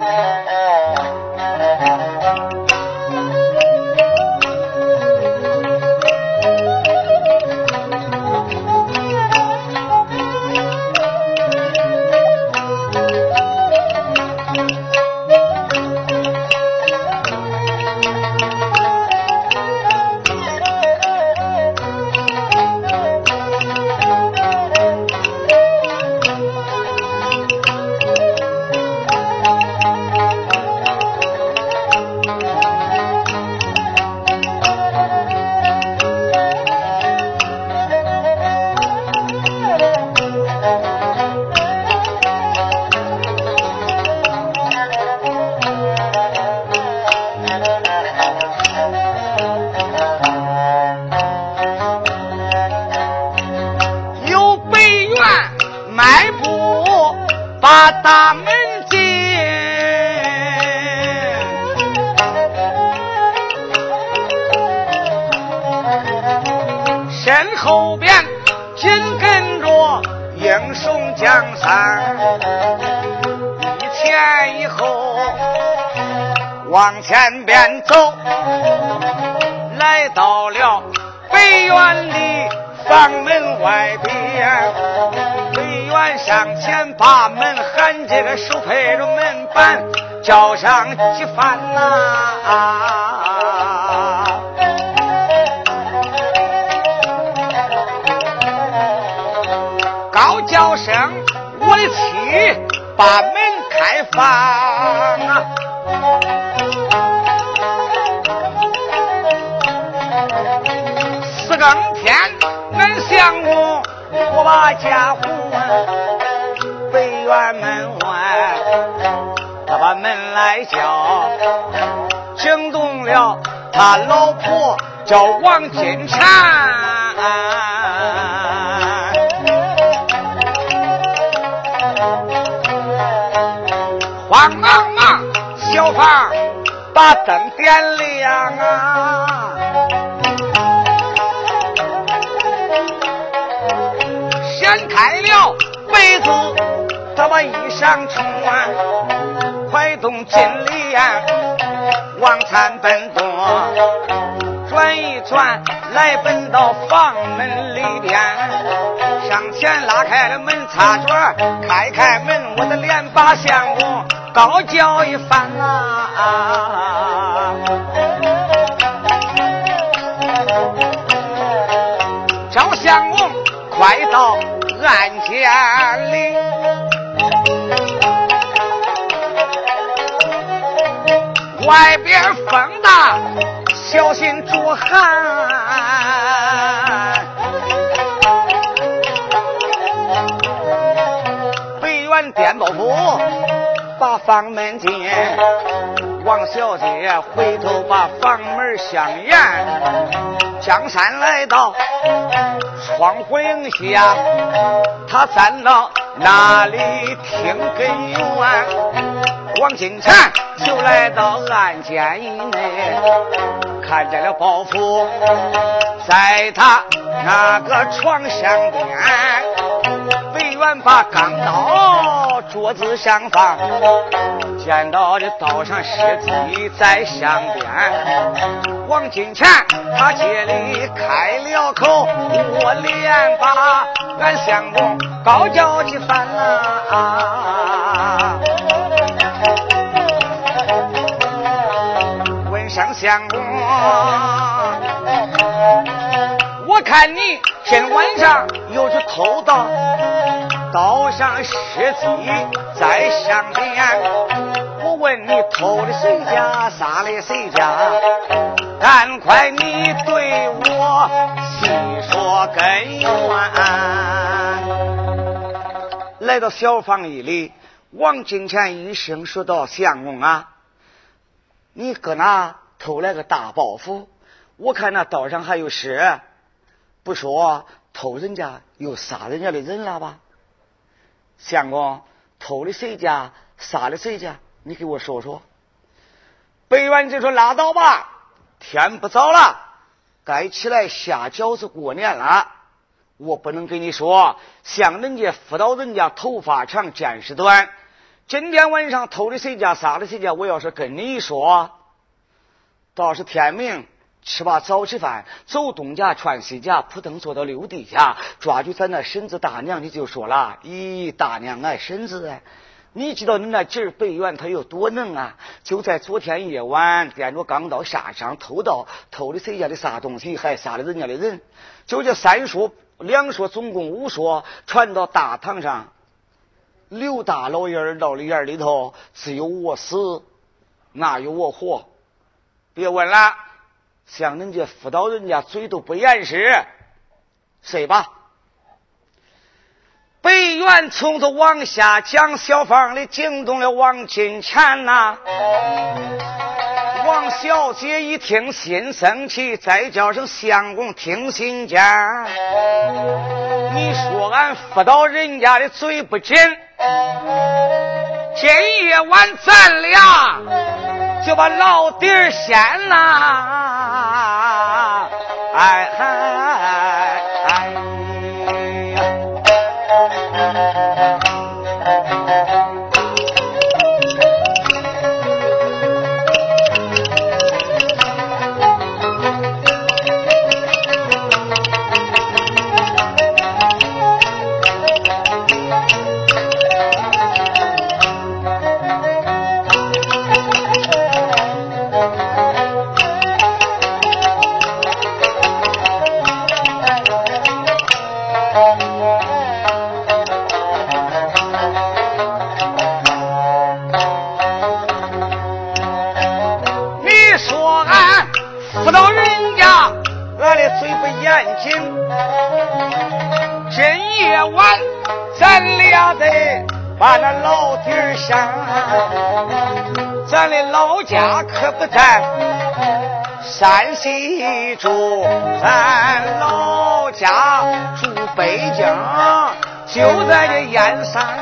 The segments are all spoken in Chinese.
往了北院的房门外边。北院上前把门喊，这个手拍着门板，叫上几番呐。高叫声，我的妻，把门开放相公，我把家户北院门外，他把门来叫，惊动了他老婆叫王金蝉，慌忙忙，小房把灯点亮啊。衣裳穿，快动金莲往餐奔东，转一转来奔到房门里边，上前拉开了门插座，开开门，我的脸把相公高叫一番啊！赵相公，快到！案件里，外边风大，小心着寒。北院颠包府，把房门进。王小姐回头把房门相掩，江山来到窗户影下，他站到那里听根源。王金蝉就来到案间以内，看见了包袱在他那个床上边。远把钢刀桌子上放，见到这刀上尸体在上边。王金钱他接里开了口，我连把俺相公高叫几番啊！相公，我看你今晚上又去偷盗。刀上尸体在上边，我问你偷的谁家，杀的谁家？赶快你对我细说根源。来到小房一里，王金钱一声说道：“相公啊，你搁哪偷来个大包袱？我看那刀上还有尸，不说偷人家又杀人家的人了吧？”相公偷的谁家，杀的谁家？你给我说说。北元就说：“拉倒吧，天不早了，该起来下饺子过年了。我不能跟你说，像人家辅导人家头发长见识短，今天晚上偷的谁家，杀的谁家，我要是跟你说，到是天明，吃罢早吃饭，走东家穿西家，扑腾坐到六弟家，抓住咱那婶子大娘，你就说了：“咦，大娘哎，婶子哎。”你知道你那侄儿北元他有多能啊？就在昨天夜晚，掂着钢刀下山偷盗，偷的谁家的啥东西，还杀了人家的人。就这三说两说，总共五说，传到大堂上，刘大老爷儿闹的院里头，只有我死，哪有我活？别问了，像人家辅导人家嘴都不严实，睡吧。北元从头往下讲，小芳里惊动了王金钱呐。王小姐一听心生气，再叫声相公听信件。你说俺辅导人家的嘴不紧，今夜晚咱俩就把老底儿掀啦！哎嗨。山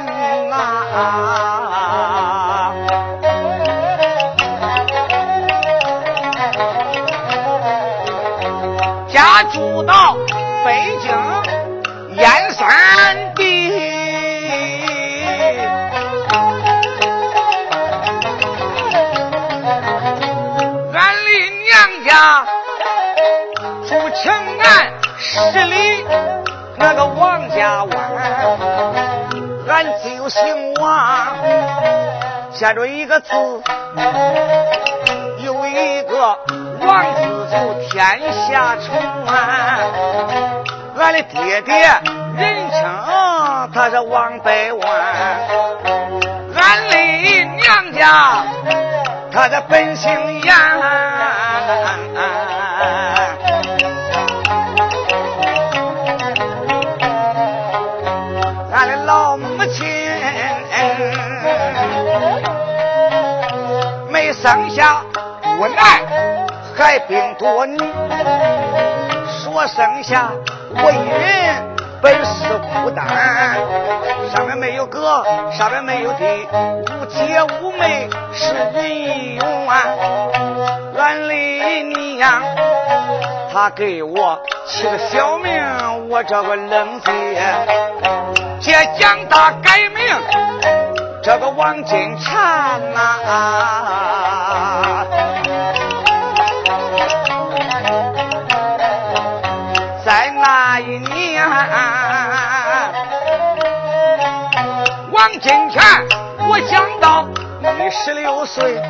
个字，有一个王字就天下传。俺的爹爹人称他是王百万，俺的娘家他的本姓严。生下无奈，还病多女，说生下我一人本是孤单，上面没有哥，上面没有弟，无姐无妹是人永啊。俺的娘，她给我起个小名，我这个冷姐，姐长大改名。这个王金蝉呐，在那一年，王金蝉，我想到你十六岁，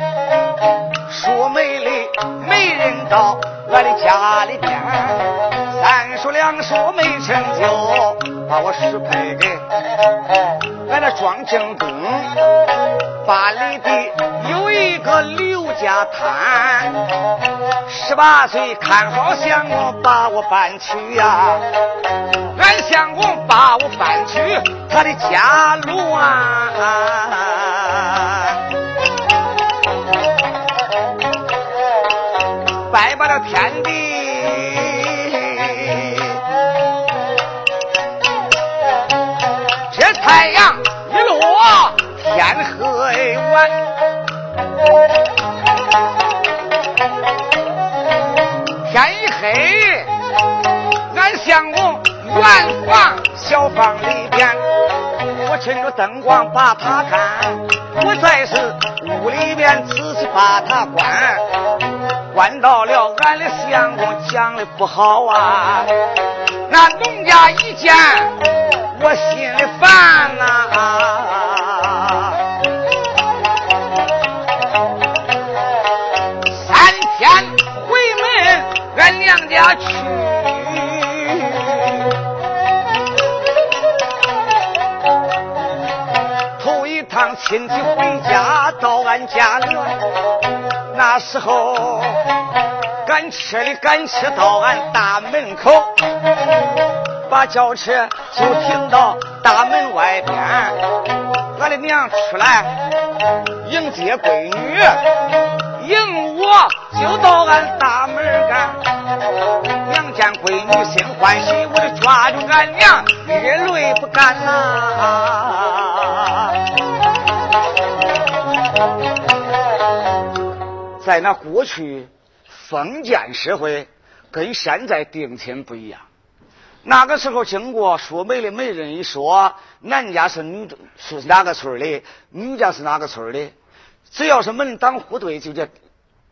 说美丽没人到我的家里边，三叔两叔没成就，把我许配给。俺那庄正东，八里地有一个刘家滩，十八岁看好相公把我搬去呀，俺相公把我搬去他的家乱啊，拜把了天地。天黑晚。天一黑，俺相公圆房小房里边，我趁着灯光把他看。我在是屋里边仔细把他关，关到了俺的相公讲的不好啊。那农家一见，我心里烦呐。下去，头一趟。亲戚回家到俺家里，那时候赶车的赶车到俺大门口，把轿车就停到大门外边。俺的娘出来迎接闺女，迎我就到俺大门干。娘见闺女心欢喜，我就抓住俺娘，热泪不干呐。在那过去封建社会，跟现在定亲不一样。那个时候，经过说媒的媒人一说，男家是女是哪个村的，女家是哪个村的，只要是门当户对，就叫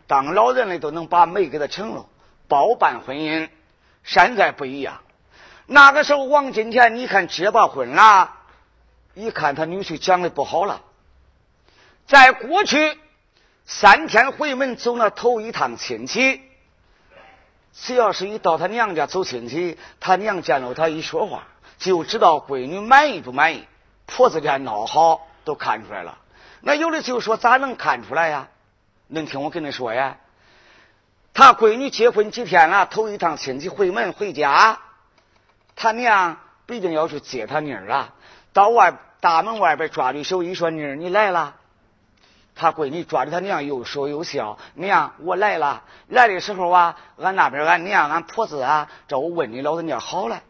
当老人的都能把媒给他成了，包办婚姻。现在不一样，那个时候王金田，你看结罢婚了，一看他女婿讲的不好了，在过去。三天回门走那头一趟亲戚，只要是一到他娘家走亲戚，他娘见了他一说话，就知道闺女满意不满意。婆子家闹好都看出来了。那有的就说咋能看出来呀？能听我跟你说呀？他闺女结婚几天了，头一趟亲戚回门回家，他娘必定要去接他妮儿啊。到外大门外边抓住手一说：“妮儿，你来了。”他闺女抓着他娘，又说又笑。娘，我来了。来的时候啊，俺那边俺娘俺婆子啊，找我问你老人家好了。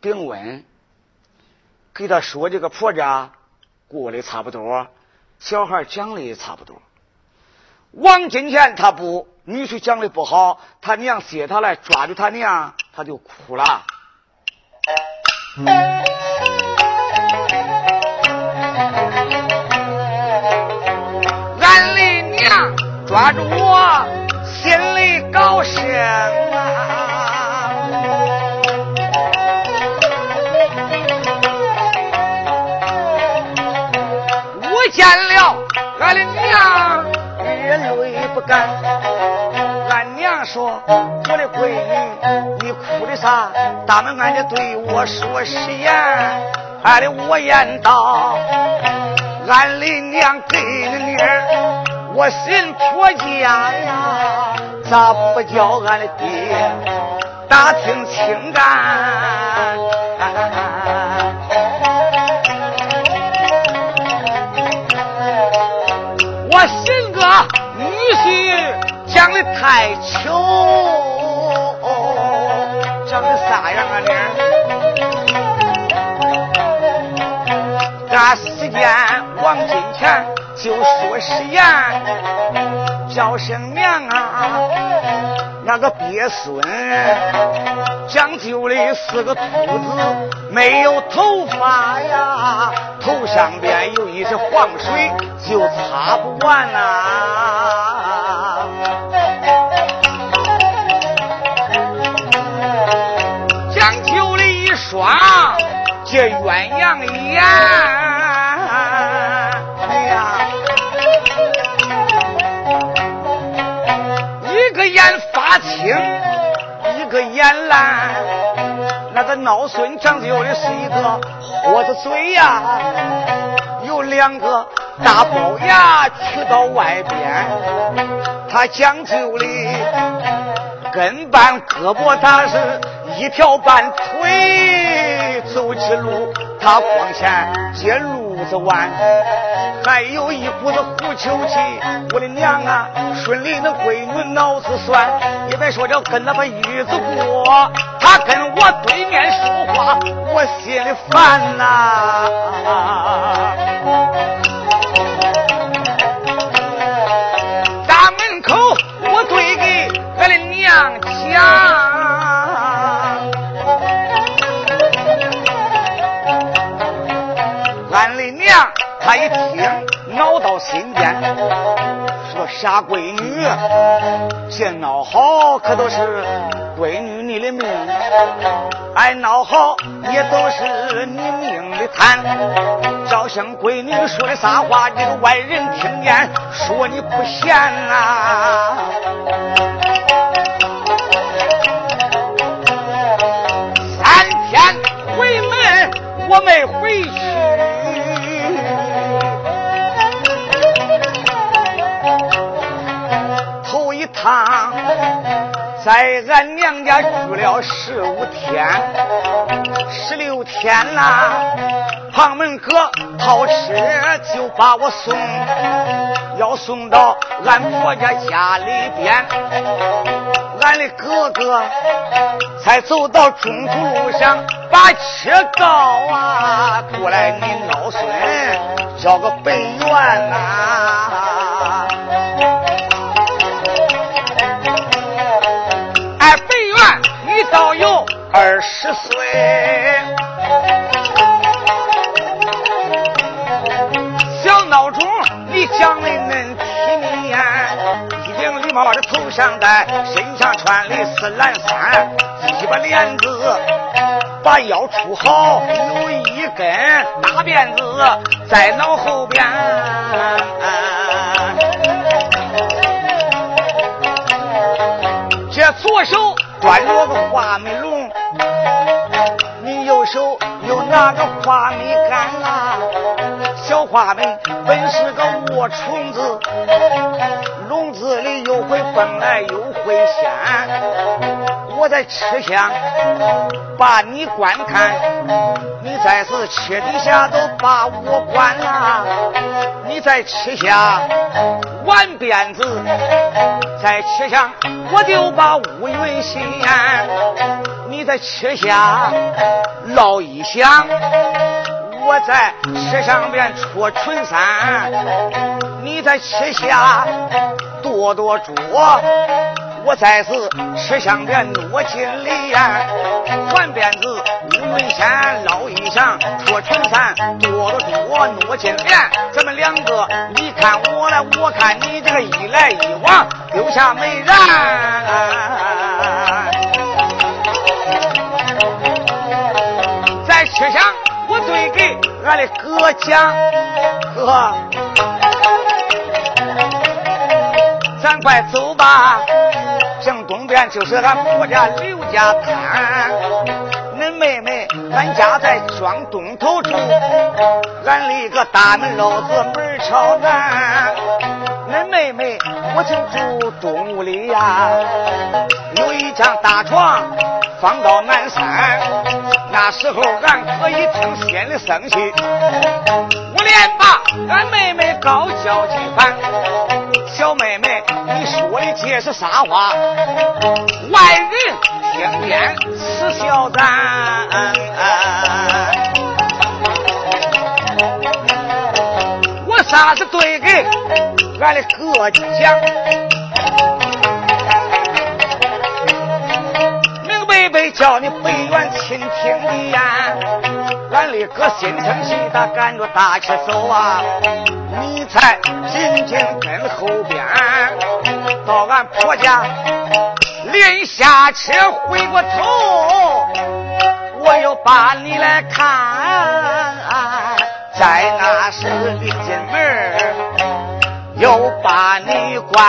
并问，给他说这个婆家过得差不多，小孩讲的也差不多。王金钱他不，女婿讲的不好，他娘接他来抓住他娘，他就哭了。俺的娘抓住我，心里高兴啊！我见了俺的娘，热泪不干。说：“我的闺女，你哭的啥？大门俺家对我说实言。”俺的我言道：“俺的娘给的女儿。”我寻婆家呀，咋不叫俺的爹打听清干？我寻个女婿讲的太往金钱。就说实言，叫声娘啊，那个鳖孙讲究的是个秃子，没有头发呀，头上边有一些黄水，就擦不完呐。讲究的一双这鸳鸯眼。青一个眼蓝，那个孬孙讲究的是一个豁子嘴呀，有两个大龅牙去到外边，他讲究的跟半胳膊，他是一条半腿走起路，他光前接路子弯。还有一股子狐臭气，我的娘啊，顺利那闺女脑子酸，也别说这跟那个日子过，他跟我对面说话，我心里烦呐。他一听，恼到。心间，说傻闺女，这闹好可都是闺女你的命，俺闹好也都是你命的贪。照像闺女说的啥话，这个外人听见说你不贤啊。三天回门我没回去。他在俺娘家住了十五天，十六天啦，旁门哥掏车就把我送，要送到俺婆家家里边。俺的哥哥才走到中途路上，把车告啊，过来你老孙叫个北元呐。到有二十岁，小闹钟你讲的恁体面，一顶礼帽的头上戴，身上穿的是蓝衫，鸡巴帘子把腰出好，有一根大辫子在脑后边。这左手。端着个花米笼，你右手又拿个花米杆？小花米本是个窝虫子，笼子里又会蹦来又会掀。我在吃香，把你观看，你在是车底下都把我关了。你在吃下玩鞭子，在吃香我就把乌云掀。你在吃下烙一响，我在吃上边戳春山。你在吃下跺跺脚。我再是吃香边挪金里呀，玩鞭子乌云仙捞一响，戳春山跺跺脚挪金莲。咱们两个你看我来，我看你，这个一来一往，丢下美人。在吃香，我对给俺的哥讲，哥，咱快走吧。正东边就是俺婆家刘家滩，恁妹妹俺家在庄东头住，俺立个大门老子门朝南。恁妹妹我就住东屋里呀，有一张大床放到南山。那时候俺可以听心里生气，我连把俺妹妹高叫几番，小妹妹。你说的这是啥话？外人听见耻笑咱。我啥子对给俺的哥讲？明白白叫你北元倾听的呀！俺的哥心疼心，他赶着大车走啊！你才紧紧跟后边。到俺婆家，临下车回过头，我又把你来看，在那时的进门又把你关。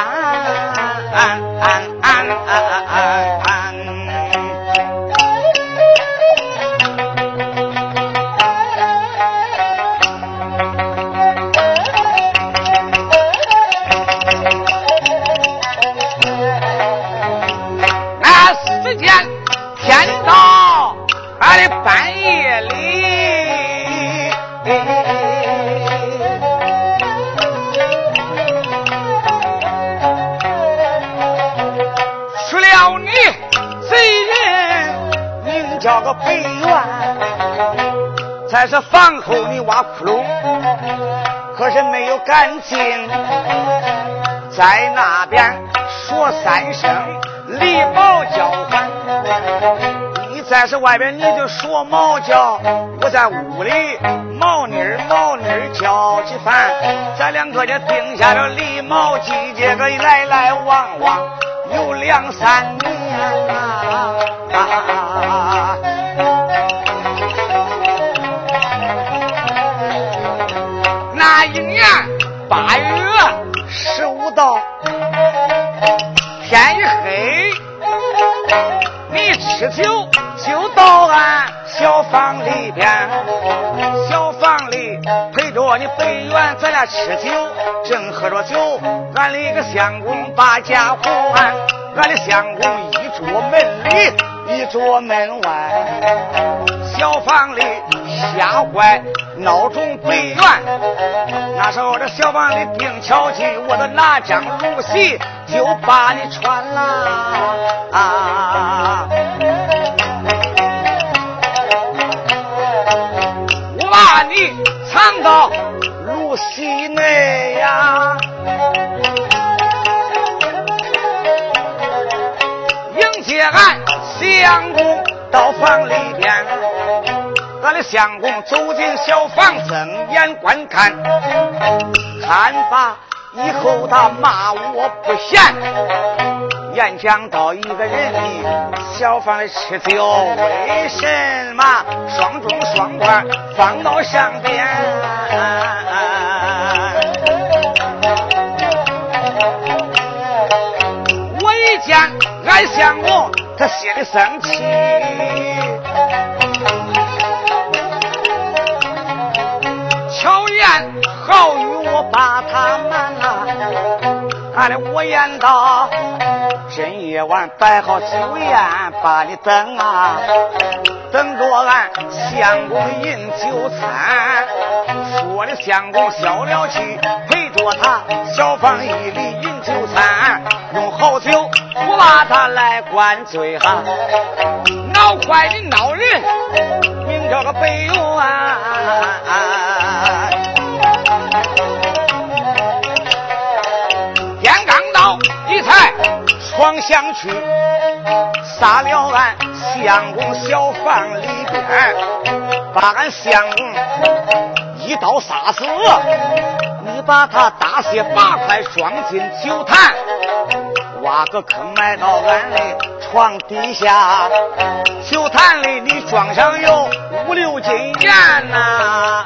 还是房后你挖窟窿，可是没有干净。在那边说三声礼貌交换，你在这外边你就说猫叫，我在屋里毛妮儿毛妮儿叫起烦。咱两个就定下了礼貌季节，个来来往往有两三年啊。那咱俩吃酒，正喝着酒，俺的一个相公把家还，俺的相公一桌门里，一桌门外，小房里吓坏闹钟北元，那时候这小房里定巧计，我的拿张露席就把你穿了啊。我把你藏到西内呀，迎接俺相公到房里边，俺的相公走进小房，睁眼观看，看罢以后他骂我不贤。演讲到一个人的小房里吃酒，为什么双中双筷放到上边？俺相公，他心里生气，巧言好语我把他瞒了，俺的我言道。深夜晚摆好酒宴，把你等啊，等着俺相公饮酒餐。说的相公消了气，陪着他小房一里饮酒餐。用好酒，把他来灌醉哈。闹坏的闹人，名叫个北元。天刚到，你猜？往乡去，杀了俺相公小房里边，把俺相公一刀杀死。你把他大卸八块，装进酒坛，挖个坑埋到俺的床底下。酒坛里你装上有五六斤盐呐，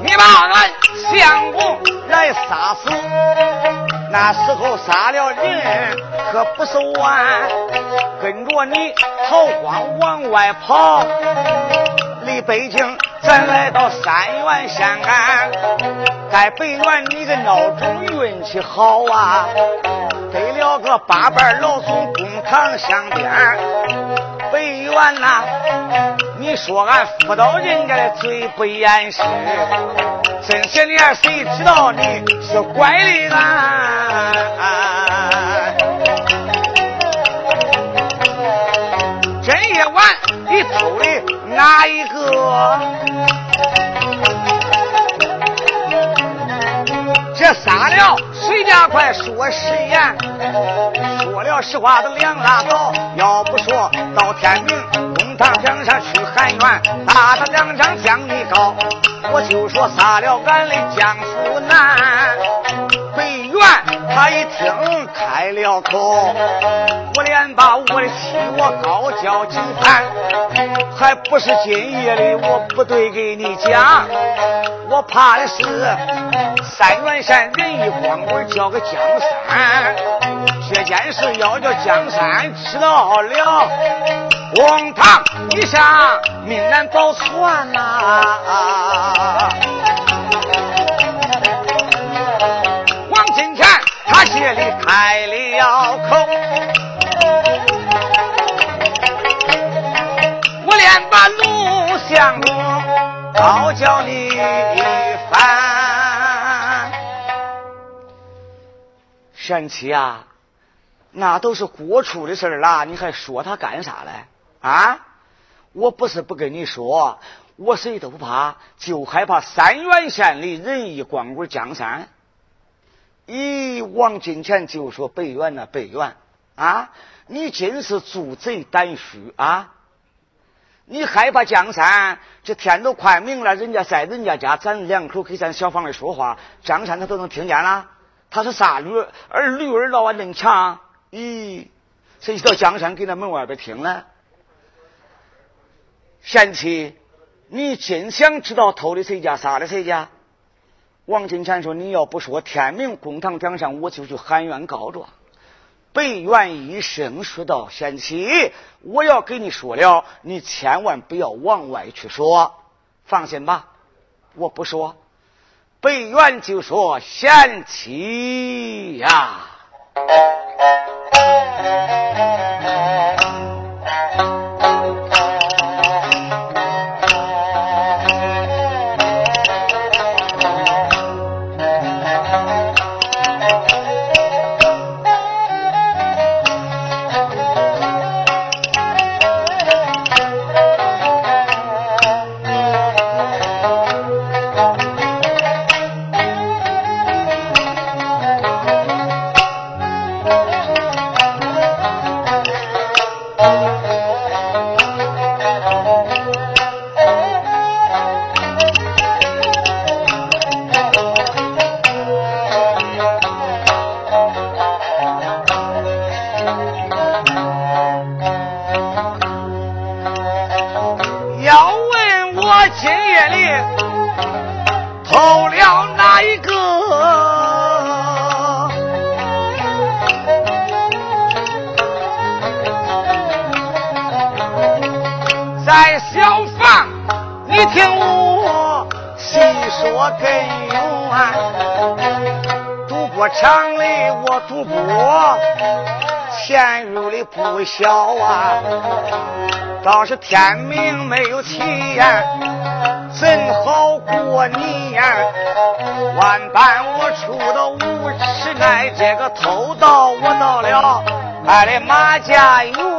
你把俺相公。来杀死，那时候杀了人可不是完，跟着你逃荒往外跑，离北京咱来到三原县岸，在北原你个闹钟运气好啊，得了个八瓣老松公堂相边，北原呐，你说俺辅导人家的嘴不严实。这些年谁知道你是乖的啊？你偷的哪一个？这撒了谁家快说实言，说了实话都两拉倒。要不说到天明，公堂江上去喊冤，打他两掌将你告。我就说杀了俺的江苏男，他一听开了口，我连把我的妻我高叫几番，还不是今夜里我不对给你讲，我怕的是三元山仁义光棍叫个江山，这件事要叫江山知道了，公堂以上命难保全呐。开了口，我连把陆相公高叫你一番。神奇啊，那都是过处的事了，你还说他干啥嘞？啊，我不是不跟你说。我谁都不怕，就害怕三原县里仁义光棍江山。咦，王金钱就说北元呐，北元啊，你真是猪贼胆虚啊！你害怕江山？这天都快明了，人家在人家家，咱两口给咱小房里说话，江山他都能听见了。他是啥驴？而驴儿老啊能强？咦，谁知道江山给那门外边听了？贤妻，你真想知道偷的谁家，杀的谁家？王金钱说：“你要不说，天明公堂顶上，我就去喊冤告状。”北元一生说道：“贤妻，我要给你说了，你千万不要往外去说。放心吧，我不说。”北元就说：“贤妻呀。”我唱里我赌博，陷入的不小啊！倒是天明没有气焰，怎好过年？万般我出到五十来，这个偷盗我到了，俺的马家有。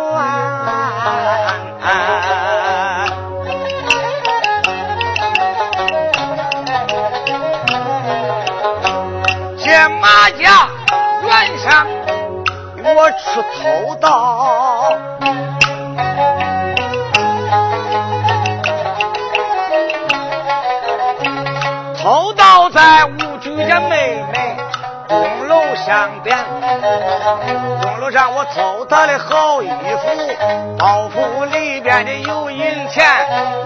我去偷盗，偷盗在五舅家妹妹东楼上边，东楼上我偷她的好衣服，包袱里边的有银钱，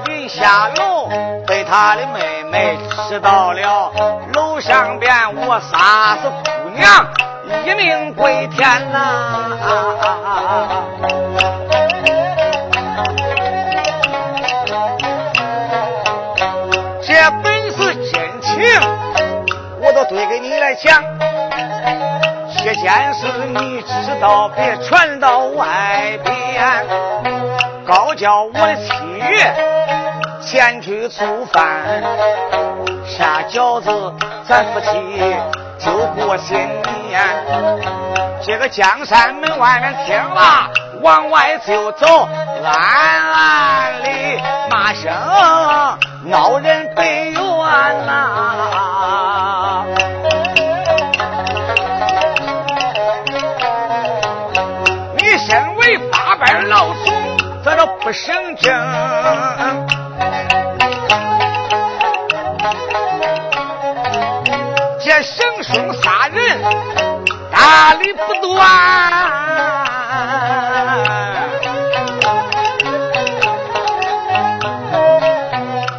临下楼被他的妹妹知道了，楼上边我杀死姑娘。一命归天呐！这本是真情，我都对给你来讲。这件事你知道，别传到外边。高叫我的七月前去做饭，下饺子，咱夫妻就过新年。这个江山门外面听了，往外就走，暗暗里骂声闹人北元呐！你身为八辈老总，咋着不省正？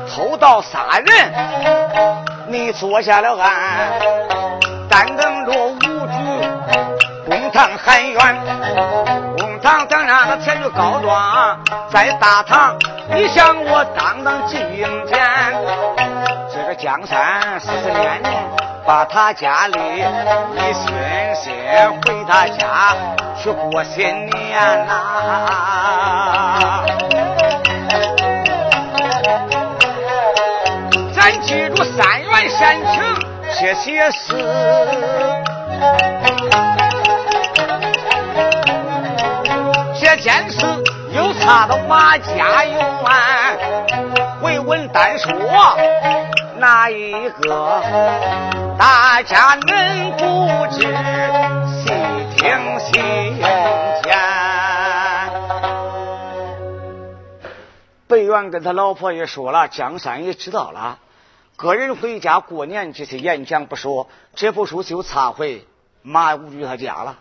偷盗杀人，你坐下了案，但等着无主公堂喊冤，公堂等让他前去告状，在大堂你向我当当进见，这个江山四十年把他家里一顺心回他家去过新年呐。咱记住三元山情这些事，这件事又差到马家园，回文单说哪一个？大家能不知？细听细见。北元跟他老婆也说了，江山也知道了。个人回家过年这些演讲不说，这部书就插回马五局他家了。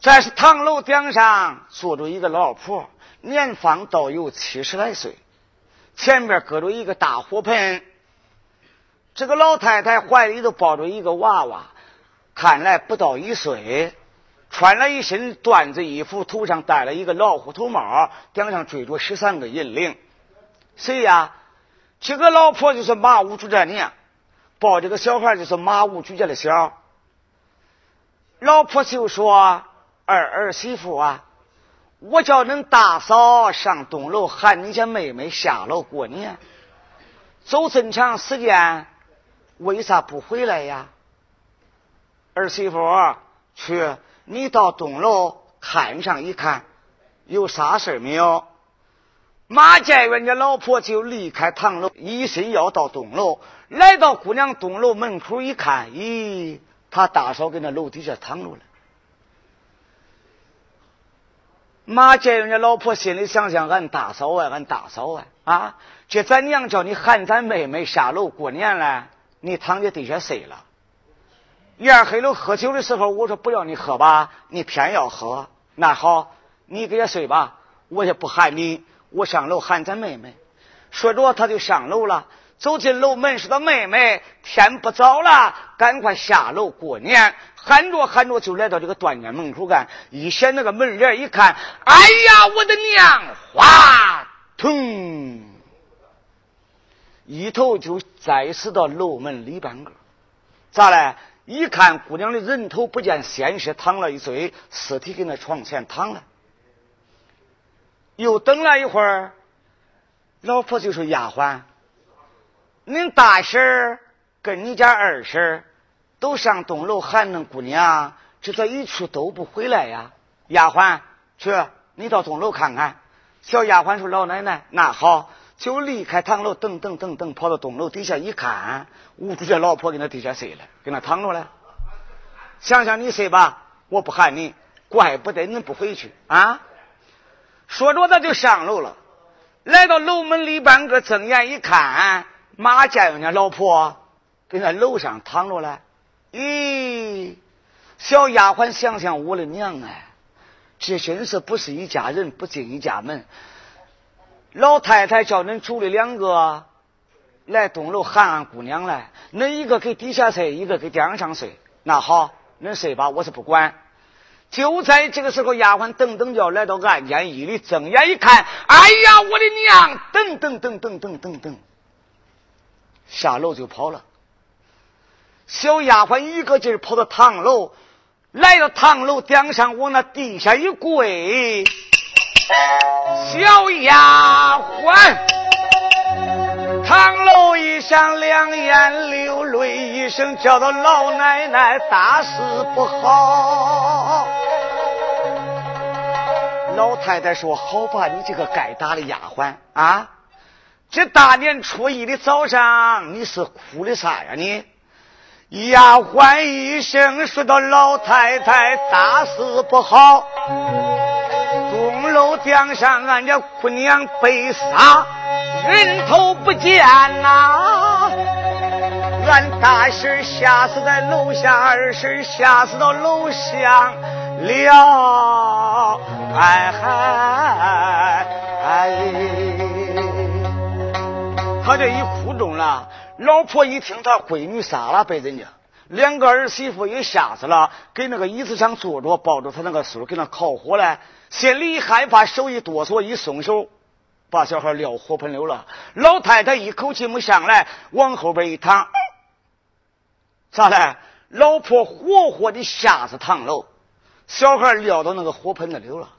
这是唐楼顶上坐着一个老婆，年方倒有七十来岁，前面搁着一个大火盆。这个老太太怀里头抱着一个娃娃，看来不到一岁，穿了一身缎子衣服，头上戴了一个老虎头帽，顶上缀着十三个银铃。谁呀？这个老婆就是马五主家娘，抱这个小孩就是马五主家的小。老婆就说：“二儿媳妇啊，我叫恁大嫂上东楼喊你家妹妹下楼过年，走这么长时间，为啥不回来呀？儿媳妇去，你到东楼看上一看，有啥事没有？”马建元家老婆就离开唐楼，一心要到东楼。来到姑娘东楼门口一看，咦，他大嫂跟那楼底下躺着了。马建元家老婆心里想想：俺大嫂啊，俺大嫂啊，啊，这咱娘叫你喊咱妹妹下楼过年了，你躺在地下睡了。夜黑了喝酒的时候，我说不要你喝吧，你偏要喝。那好，你给他睡吧，我也不喊你。我上楼喊咱妹妹，说着他就上楼了。走进楼门，是：“他妹妹，天不早了，赶快下楼过年。”喊着喊着就来到这个断间门口干，一掀那个门帘一看，哎呀，我的娘！哗，腾，一头就栽死到楼门里半个。咋嘞？一看姑娘的人头不见，鲜血淌了一堆，尸体跟那床前躺了。又等了一会儿，老婆就说：“丫鬟，恁大婶儿跟你家二婶儿都上东楼喊恁姑娘，这咋一处都不回来呀？”丫鬟去，你到东楼看看。小丫鬟说：“老奶奶，那好。”就离开堂楼，噔噔噔噔跑到东楼底下一看，吴主家老婆跟那底下睡了，跟那躺着了。想想你睡吧，我不喊你，怪不得恁不回去啊。说着，他就上楼了。来到楼门里半个，睁眼一看，马家人家老婆跟在楼上躺着了。咦，小丫鬟想想，我的娘哎，这真是不是一家人不进一家门。老太太叫恁主的两个来东楼喊俺姑娘来，恁一个给底下睡，一个给顶上睡。那好，恁睡吧，我是不管。就在这个时候，丫鬟噔噔叫来到暗间一里，睁眼一看，哎呀，我的娘！噔噔噔噔噔噔噔，下楼就跑了。小丫鬟一个劲儿跑到堂楼，来到堂楼顶上，往那地下一跪。小丫鬟，堂楼一上，两眼流泪一声，叫到老奶奶，大事不好。老太太说：“好吧，你这个该打的丫鬟啊！这大年初一的早上，你是哭的啥呀？你丫鬟一声说到：老太太大事不好，楼顶上俺家姑娘被杀，人头不见呐！俺大婶吓死在楼下，二婶吓死到楼上。”了，哎嗨哎！他这一哭中了，老婆一听他闺女杀了，被人家两个儿媳妇也吓死了，给那个椅子上坐着，抱着他那个孙给那烤火嘞，心里一害怕，手一哆嗦，一松手，把小孩撂火盆里了。老太太一口气没上来，往后边一躺，咋嘞？老婆活活的吓死堂楼。小孩撂到那个火盆子里了，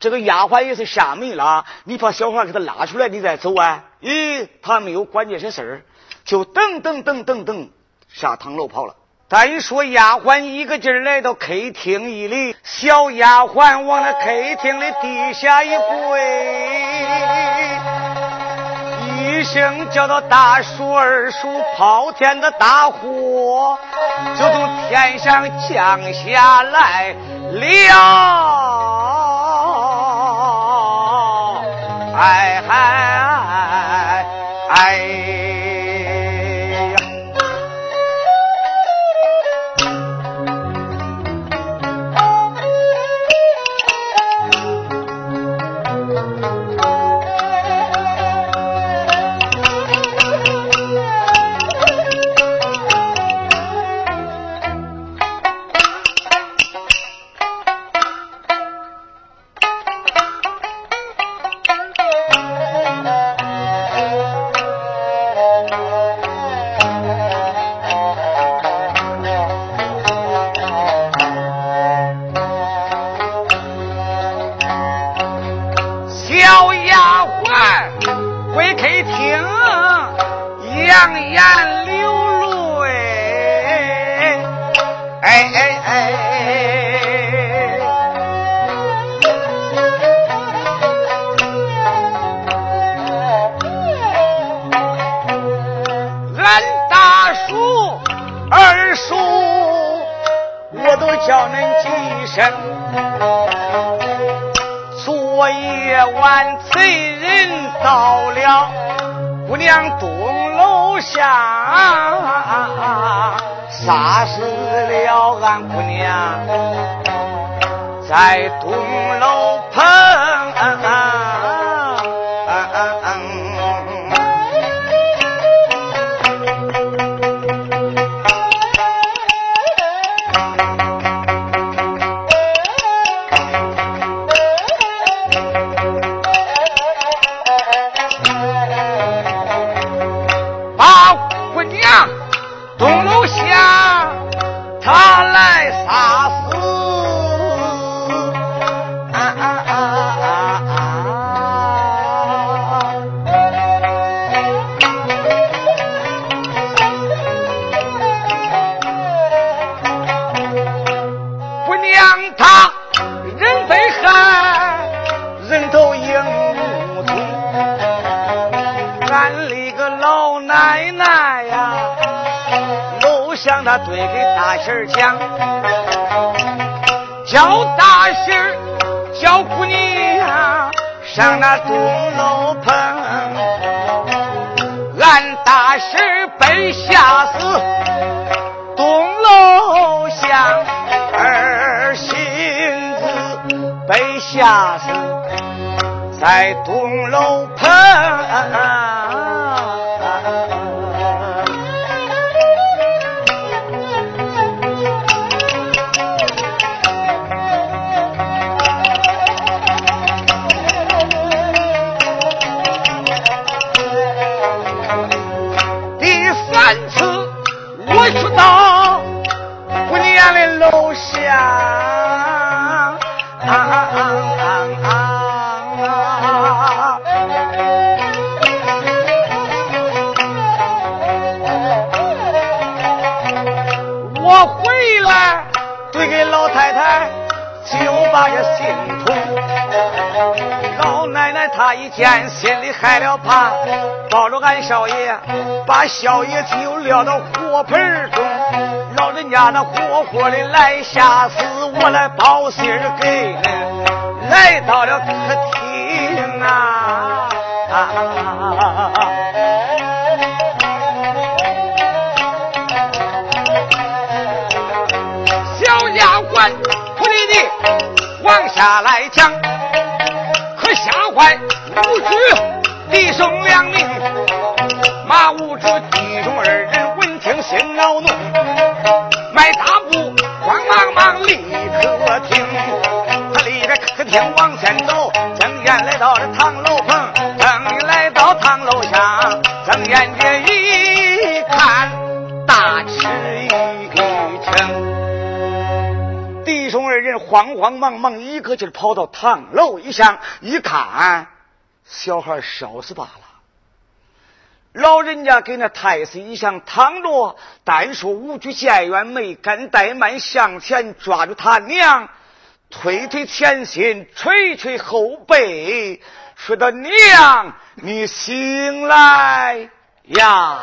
这个丫鬟也是吓没了。你把小孩给他拉出来，你再走啊！咦，他没有管这些事儿，就噔噔噔噔噔下堂楼跑了。再说丫鬟一个劲儿来到客厅一里，小丫鬟往那客厅的地下一跪，一声叫到大叔二叔炮天的大火，就从天上降下来了，哎嗨。他也心痛，老奶奶她一见心里害了怕，抱着俺少爷，把少爷就撂到火盆中，老人家那活活的来吓死我来报信儿给，来到了客厅啊，小下来讲，可吓坏五举弟兄两名。马五子弟兄二人闻听心恼怒，迈大步慌忙忙离客厅。他离开客厅往前走，睁眼来到了唐楼棚，正来到堂楼下，睁眼这一看，大吃一惊。弟兄二人慌慌忙忙，一个劲跑到堂楼一上，一看，小孩烧死罢了。老人家给那太师一向躺着，单说无惧见冤，没敢怠慢，向前抓住他娘，推推前心，捶捶后背，说的娘，你醒来呀！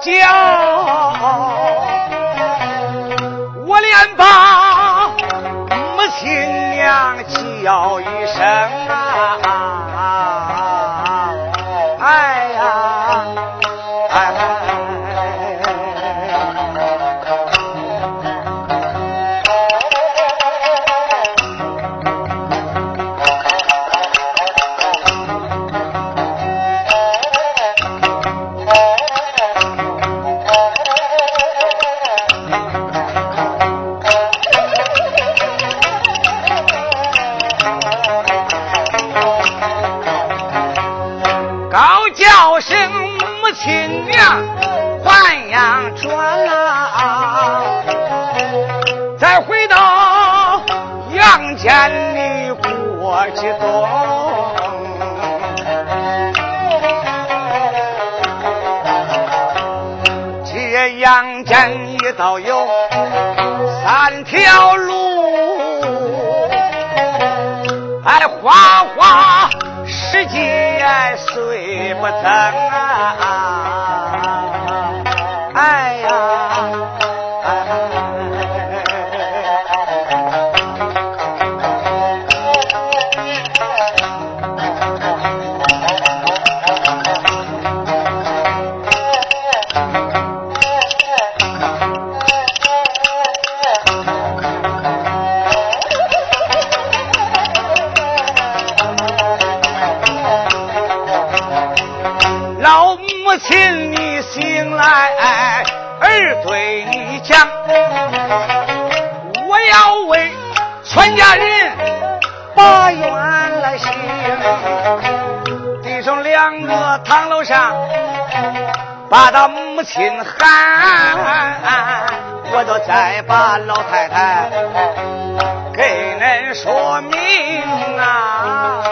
亲到有三条路，哎，花花世界虽不增啊，把他母亲喊，我就再把老太太给恁说明啊。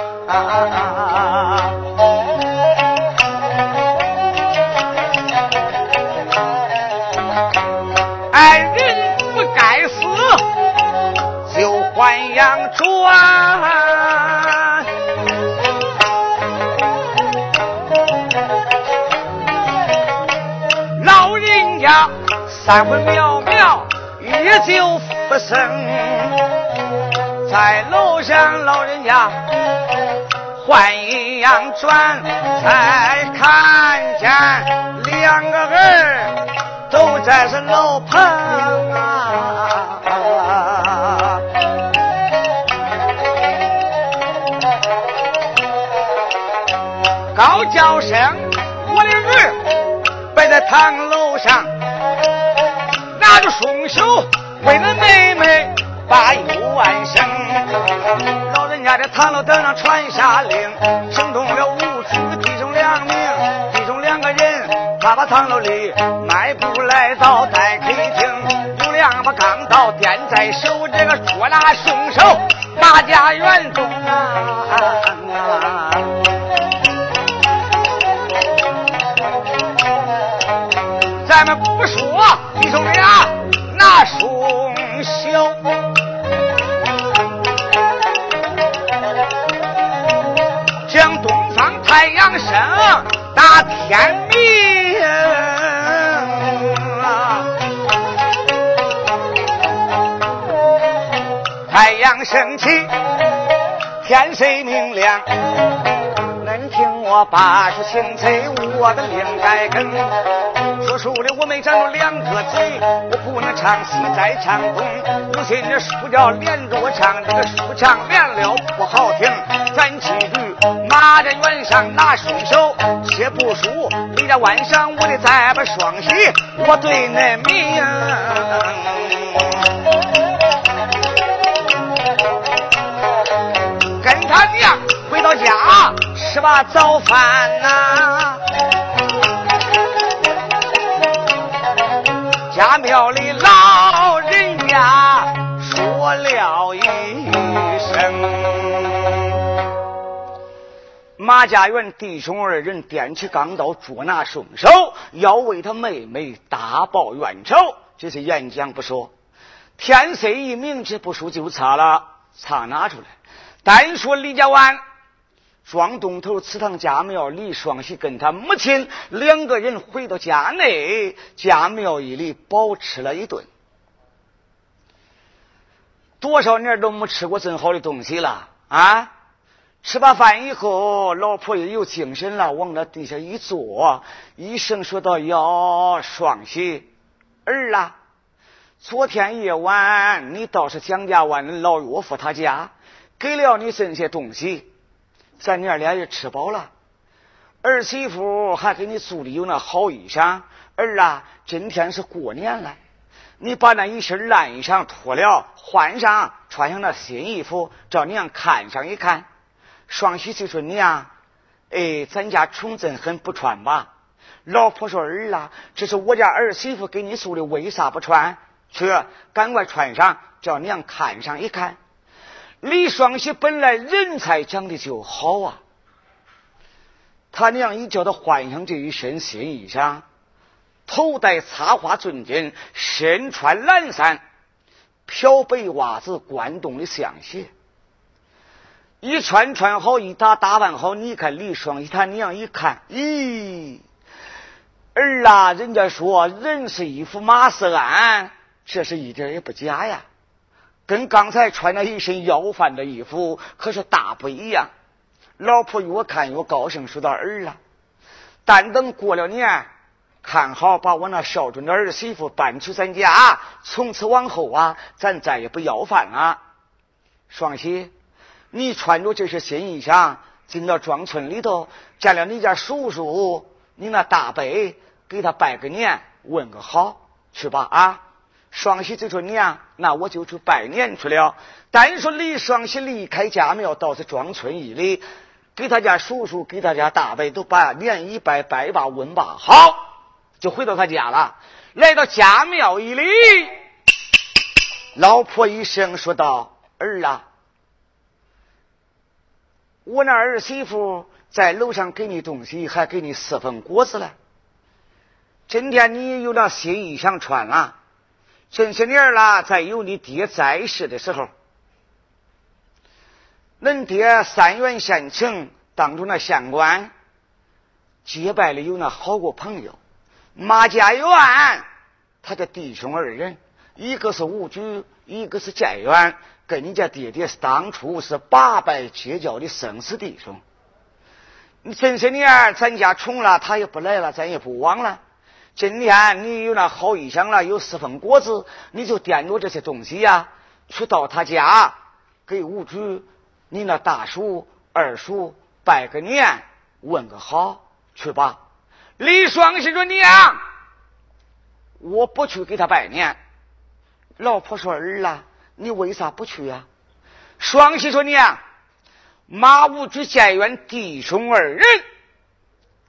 三分苗苗也就不生，在楼上老人家换阳转，才看见两个儿都在是楼棚啊。高叫声，我的儿摆在堂楼上，双手为了妹妹把忧安生。老人家在堂楼顶上传下令，惊动了五子弟兄两名，弟兄两个人，他把堂楼里迈步来到待客厅，有两把钢刀掂在手，这个捉拿凶手马家园中啊。太阳升，打天明，太阳升起，天色明亮。恁听我把书清脆，我的灵该更。说书的我没长着两个嘴，我不能唱西再唱东。有些人书叫连着我唱，这个书唱连了不好听。咱记住，马家院上拿双手写部书，李家湾上我得再把双喜，我对恁明。跟他娘回到家吃把早饭呐。家庙里老人家说了一声：“马家园弟兄二人掂起钢刀，捉拿凶手，要为他妹妹大报冤仇。”这是演讲不说，天色一明，这部书就擦了，擦拿出来。单说李家湾。庄东头祠堂家庙，李双喜跟他母亲两个人回到家内，家庙一里饱吃了一顿。多少年都没吃过这么好的东西了啊！吃罢饭以后，老婆也有精神了，往那地下一坐，一声说道：“哟，双喜儿啊，昨天夜晚你倒是蒋家湾老岳父他家给了你这些东西。”咱娘俩也吃饱了，儿媳妇还给你做的有那好衣裳。儿啊，今天是过年了，你把那一身烂衣裳脱了，换上，穿上那新衣服，叫娘看上一看。双喜就说娘，哎，咱家穷真很，不穿吧？老婆说儿啊，这是我家儿媳妇给你做的，为啥不穿？去，赶快穿上，叫娘看上一看。李双喜本来人才长得就好啊，他娘一叫他换上这一身新衣裳，头戴插花尊巾，身穿蓝衫，漂白袜子，关东的象鞋，一穿穿好，一打打扮好。你看李双喜他娘一看，咦，儿啊，人家说人是一副马是鞍，这是一点也不假呀。跟刚才穿的一身要饭的衣服可是大不一样。老婆越看越高兴，说道：“儿啊，但等过了年，看好把我那孝顺的儿媳妇搬去咱家，从此往后啊，咱再也不要饭了。”双喜，你穿着这身新衣裳进到庄村里头，见了你家叔叔，你那大伯，给他拜个年，问个好，去吧啊！双喜就说：“娘，那我就去拜年去了。”单说李双喜离开家庙，到这庄村一里，给他家叔叔、给他家大伯都把年一拜，拜罢问罢，好，就回到他家了。来到家庙一里，老婆一声说道：“儿啊，我那儿媳妇在楼上给你东西，还给你四份果子了。今天你有那新衣裳穿了。”这些年了，在有你爹在世的时候，恁爹三元县城当中那县官结拜的有那好个朋友，马家元他的弟兄二人，一个是吴举，一个是建元，跟你家爹爹是当初是八拜结交的生死弟兄。你这些年咱家穷了，他也不来了，咱也不往了。今天你有那好衣裳了，有四分果子，你就掂着这些东西呀，去到他家给吴主、你那大叔、二叔拜个年，问个好，去吧。李双喜说：“娘，我不去给他拜年。”老婆说：“儿啊，你为啥不去呀？”双喜说：“娘，马武举建元弟兄二人，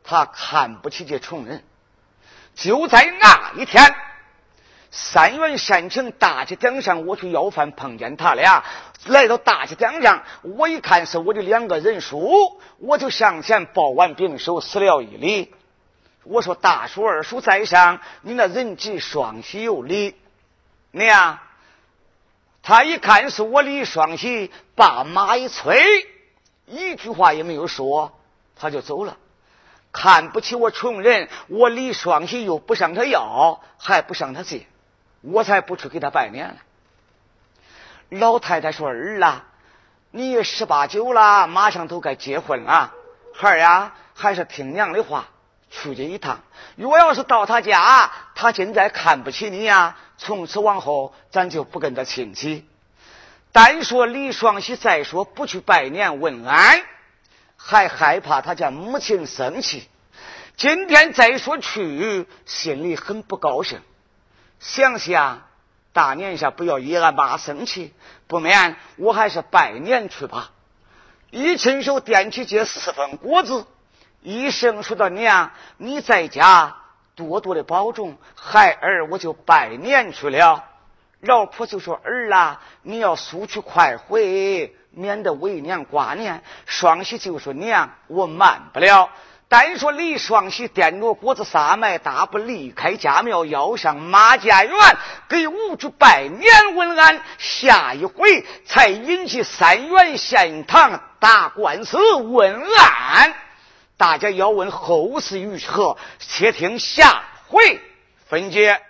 他看不起这穷人。”就在那一天，三元山城大街顶上，我去要饭，碰见他俩。来到大街顶上，我一看是我的两个人叔，我就上前抱完兵手，施了一礼。我说：“大叔、二叔在上，你那人吉双喜有礼。”娘，他一看是我李双喜，把马一催，一句话也没有说，他就走了。看不起我穷人，我李双喜又不向他要，还不向他借，我才不去给他拜年呢。老太太说：“儿啊，你十八九了，马上都该结婚了，孩儿呀，还是听娘的话，出去一趟。若要是到他家，他现在看不起你呀，从此往后咱就不跟他亲戚。单说李双喜，再说不去拜年问安，还害怕他家母亲生气。今天再说去，心里很不高兴。想想。”大年下不要惹俺妈生气，不免我还是拜年去吧。一亲手掂起这四份果子，一声说道：“娘，你在家多多的保重，孩儿我就拜年去了。”老婆就说：“儿啊，你要速去快回，免得为娘挂念。”双喜就说：“娘，我慢不了。”单说李双喜掂着果子撒迈，大步离开家庙，要上马家园给吴主拜年问安。下一回才引起三元县堂打官司问案。大家要问后事如何，且听下回分解。